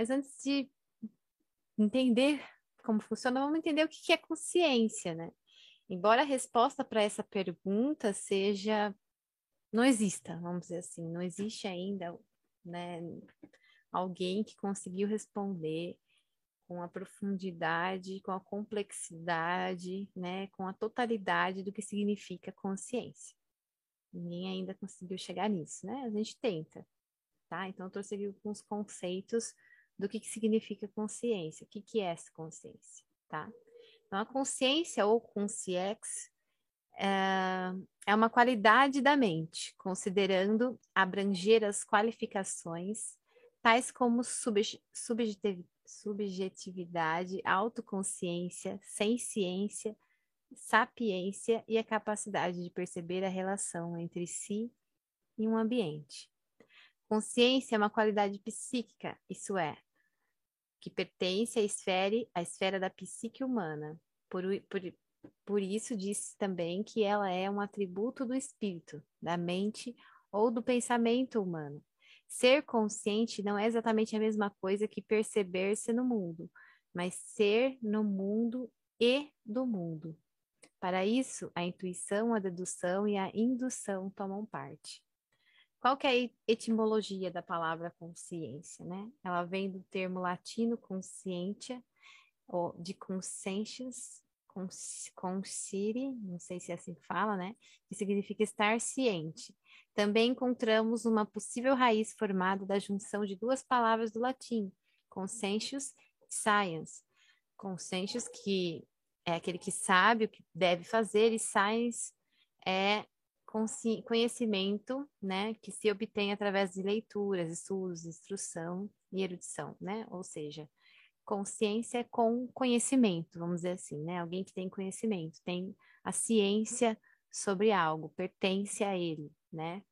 Mas antes de entender como funciona, vamos entender o que é consciência, né? Embora a resposta para essa pergunta seja não exista, vamos dizer assim, não existe ainda, né, alguém que conseguiu responder com a profundidade, com a complexidade, né, com a totalidade do que significa consciência. Ninguém ainda conseguiu chegar nisso, né? A gente tenta, tá? Então eu trouxe aqui alguns conceitos do que, que significa consciência, o que, que é essa consciência, tá? Então, a consciência ou consciex é, é uma qualidade da mente, considerando abranger as qualificações tais como subjetividade, autoconsciência, ciência, sapiência e a capacidade de perceber a relação entre si e um ambiente. Consciência é uma qualidade psíquica, isso é, que pertence à esfera, à esfera da psique humana. Por, por, por isso diz também que ela é um atributo do espírito, da mente ou do pensamento humano. Ser consciente não é exatamente a mesma coisa que perceber-se no mundo, mas ser no mundo e do mundo. Para isso, a intuição, a dedução e a indução tomam parte. Qual que é a etimologia da palavra consciência, né? Ela vem do termo latino conscientia, ou de conscientius, conscire, não sei se é assim que fala, né? Que significa estar ciente. Também encontramos uma possível raiz formada da junção de duas palavras do latim, conscientius e science. Conscientius, que é aquele que sabe o que deve fazer, e science é conhecimento, né, que se obtém através de leituras, estudos, instrução e erudição, né? Ou seja, consciência com conhecimento, vamos dizer assim, né? Alguém que tem conhecimento, tem a ciência sobre algo, pertence a ele, né?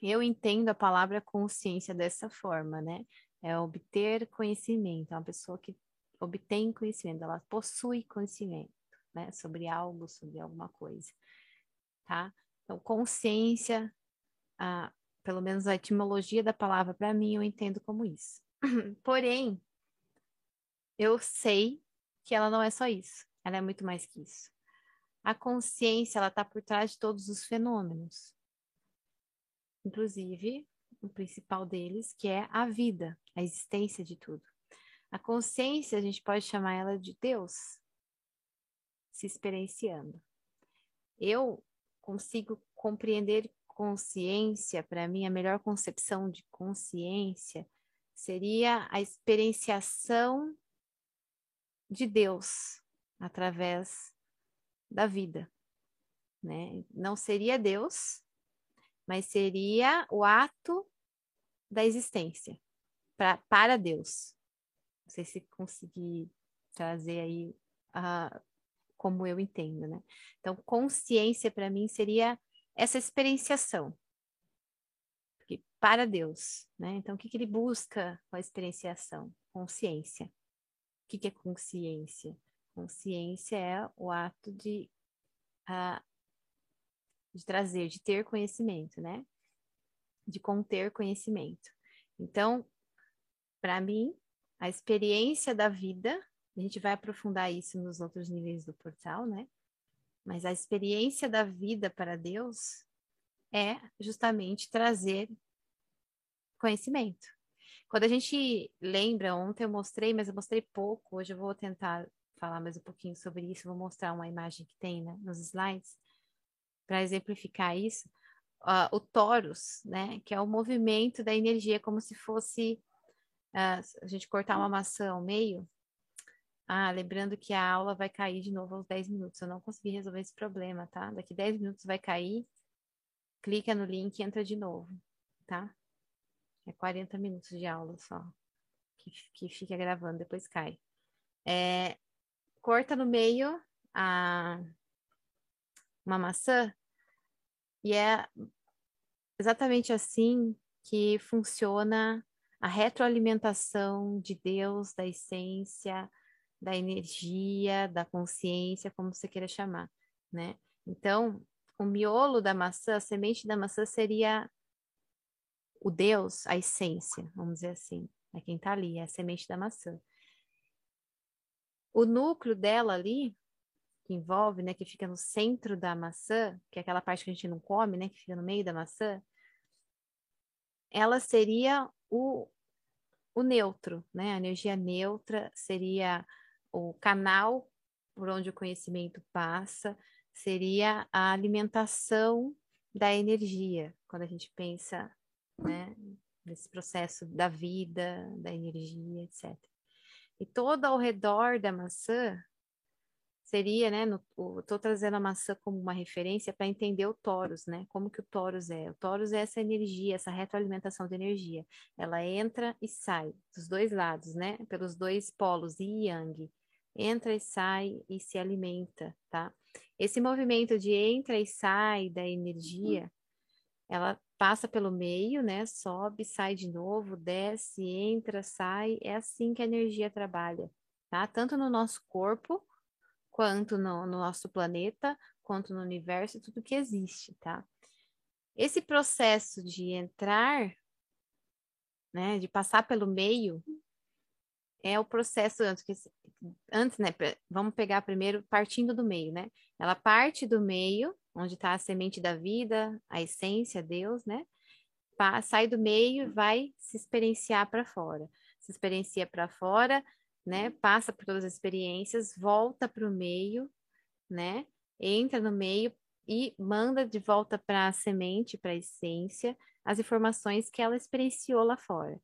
Eu entendo a palavra consciência dessa forma, né? É obter conhecimento, é uma pessoa que obtém conhecimento, ela possui conhecimento, né? Sobre algo, sobre alguma coisa, tá? Então, consciência, pelo menos a etimologia da palavra para mim, eu entendo como isso. Porém, eu sei que ela não é só isso, ela é muito mais que isso. A consciência, ela está por trás de todos os fenômenos. Inclusive, o principal deles, que é a vida, a existência de tudo. A consciência, a gente pode chamar ela de Deus se experienciando. Eu consigo compreender consciência, para mim, a melhor concepção de consciência seria a experienciação de Deus através da vida, né? Não seria Deus, mas seria o ato da existência pra, para Deus. Não sei se consegui trazer aí a, como eu entendo, né? Então, consciência para mim seria essa experienciação. Porque para Deus, né? Então, o que, que ele busca com a experienciação? Consciência. O que, que é consciência? Consciência é o ato de, uh, de trazer, de ter conhecimento, né? De conter conhecimento. Então, para mim, a experiência da vida a gente vai aprofundar isso nos outros níveis do portal, né? Mas a experiência da vida para Deus é justamente trazer conhecimento. Quando a gente lembra, ontem eu mostrei, mas eu mostrei pouco, hoje eu vou tentar falar mais um pouquinho sobre isso, vou mostrar uma imagem que tem né, nos slides, para exemplificar isso. Uh, o torus, né, que é o movimento da energia, como se fosse uh, a gente cortar uma maçã ao meio, ah, lembrando que a aula vai cair de novo aos 10 minutos. Eu não consegui resolver esse problema, tá? Daqui 10 minutos vai cair. Clica no link e entra de novo, tá? É 40 minutos de aula só. Que, que fica gravando, depois cai. É, corta no meio a, uma maçã e é exatamente assim que funciona a retroalimentação de Deus, da essência, da energia, da consciência, como você queira chamar, né? Então, o miolo da maçã, a semente da maçã seria o Deus, a essência, vamos dizer assim, É quem está ali, é a semente da maçã. O núcleo dela ali, que envolve, né, que fica no centro da maçã, que é aquela parte que a gente não come, né, que fica no meio da maçã, ela seria o, o neutro, né? A energia neutra seria o canal por onde o conhecimento passa, seria a alimentação da energia, quando a gente pensa, né, nesse processo da vida, da energia, etc. E todo ao redor da maçã seria, né, estou trazendo a maçã como uma referência para entender o Taurus, né, como que o Taurus é. O Taurus é essa energia, essa retroalimentação de energia. Ela entra e sai dos dois lados, né, pelos dois polos, yin e yang. Entra e sai e se alimenta, tá? Esse movimento de entra e sai da energia, ela passa pelo meio, né, sobe, sai de novo, desce, entra, sai, é assim que a energia trabalha, tá? Tanto no nosso corpo, quanto no, no nosso planeta, quanto no universo, tudo que existe, tá? Esse processo de entrar, né, de passar pelo meio, é o processo antes, antes, né, vamos pegar primeiro partindo do meio, né? Ela parte do meio, onde está a semente da vida, a essência, Deus, né? Sai do meio e vai se experienciar para fora. Se experiencia para fora, né? Passa por todas as experiências, volta para o meio, né? Entra no meio e manda de volta para a semente, para a essência, as informações que ela experienciou lá fora.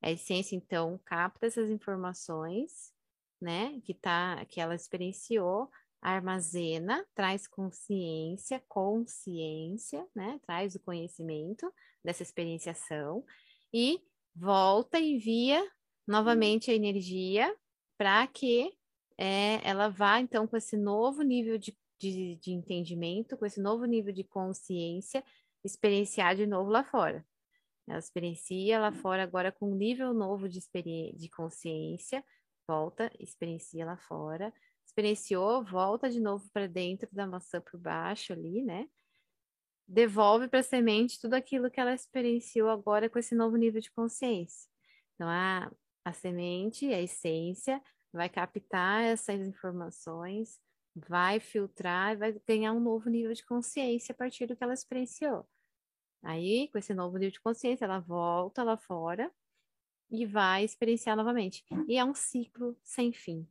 A essência, então, capta essas informações, né? Que, tá, que ela experienciou, armazena, traz consciência, consciência, né? Traz o conhecimento dessa experienciação e volta e envia novamente a energia para que é, ela vá, então, com esse novo nível de, de, de entendimento, com esse novo nível de consciência, experienciar de novo lá fora. Ela experiencia lá fora agora com um nível novo de, de consciência, volta, experiencia lá fora, experienciou, volta de novo para dentro da maçã por baixo ali, né? Devolve para a semente tudo aquilo que ela experienciou agora com esse novo nível de consciência. Então, a, a semente, a essência, vai captar essas informações, vai filtrar e vai ganhar um novo nível de consciência a partir do que ela experienciou. Aí, com esse novo nível de consciência, ela volta lá fora e vai experienciar novamente. E é um ciclo sem fim,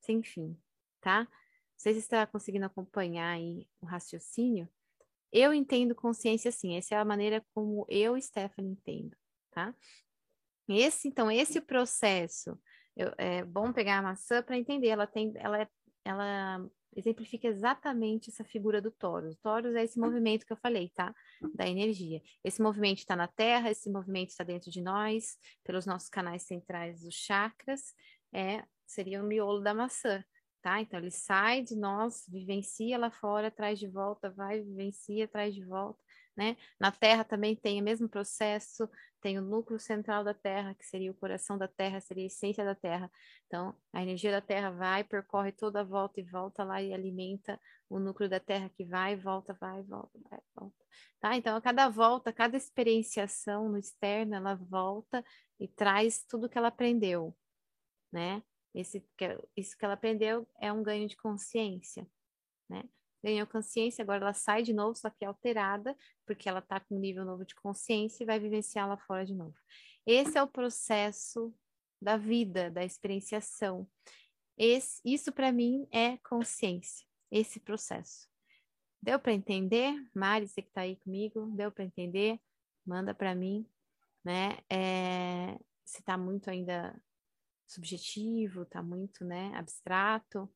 sem fim, tá? Não sei se está conseguindo acompanhar aí o raciocínio. Eu entendo consciência assim, essa é a maneira como eu, Stephanie, entendo, tá? Esse, então, esse processo, eu, é bom pegar a maçã para entender, ela tem, ela, é, ela exemplifica exatamente essa figura do Taurus. O Taurus é esse movimento que eu falei, tá? Da energia. Esse movimento está na Terra, esse movimento está dentro de nós, pelos nossos canais centrais dos chakras, é, seria o miolo da maçã, tá? Então ele sai de nós, vivencia lá fora, traz de volta, vai, vivencia, traz de volta né? Na Terra também tem o mesmo processo, tem o núcleo central da Terra, que seria o coração da Terra, seria a essência da Terra. Então, a energia da Terra vai, percorre toda a volta e volta lá e alimenta o núcleo da Terra que vai, volta, vai, volta, vai, volta. Tá? Então, a cada volta, cada experienciação no externo, ela volta e traz tudo que ela aprendeu, né? Esse, isso que ela aprendeu é um ganho de consciência, né? Ganhou consciência, agora ela sai de novo, só que alterada, porque ela está com um nível novo de consciência e vai vivenciar lá fora de novo. Esse é o processo da vida, da experienciação. Esse, isso para mim é consciência, esse processo. Deu para entender? Mari, você que está aí comigo, deu para entender? Manda para mim, né? É, se está muito ainda subjetivo, está muito, né, abstrato,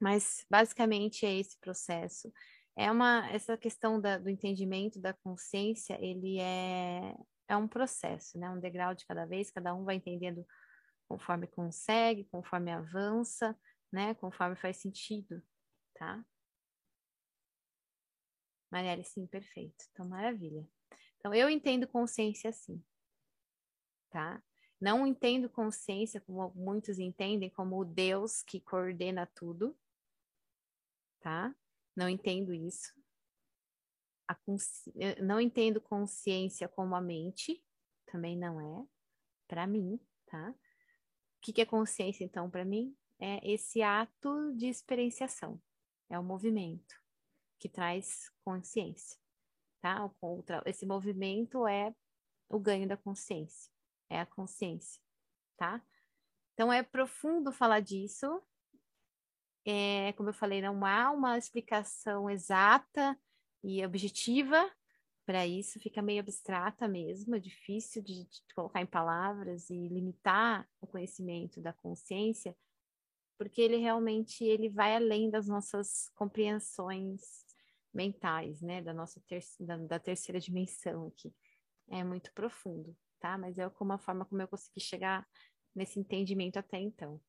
mas basicamente é esse processo. É uma essa questão da, do entendimento da consciência, ele é é um processo, né? Um degrau de cada vez, cada um vai entendendo conforme consegue, conforme avança, né? Conforme faz sentido, tá? Marielle, sim, perfeito. Então, maravilha. Então, eu entendo consciência assim, tá? Não entendo consciência como muitos entendem, como o Deus que coordena tudo, tá? Não entendo isso. Consci... Não entendo consciência como a mente, também não é, para mim, tá? O que, que é consciência, então, para mim? É esse ato de experienciação, é o movimento que traz consciência, tá? Esse movimento é o ganho da consciência, é a consciência, tá? Então é profundo falar disso. É, como eu falei, não há uma explicação exata e objetiva para isso, fica meio abstrata mesmo, é difícil de, de colocar em palavras e limitar o conhecimento da consciência, porque ele realmente ele vai além das nossas compreensões mentais, né, da nossa ter da, da terceira dimensão aqui. É muito profundo, tá? Mas é como a forma como eu consegui chegar nesse entendimento até então.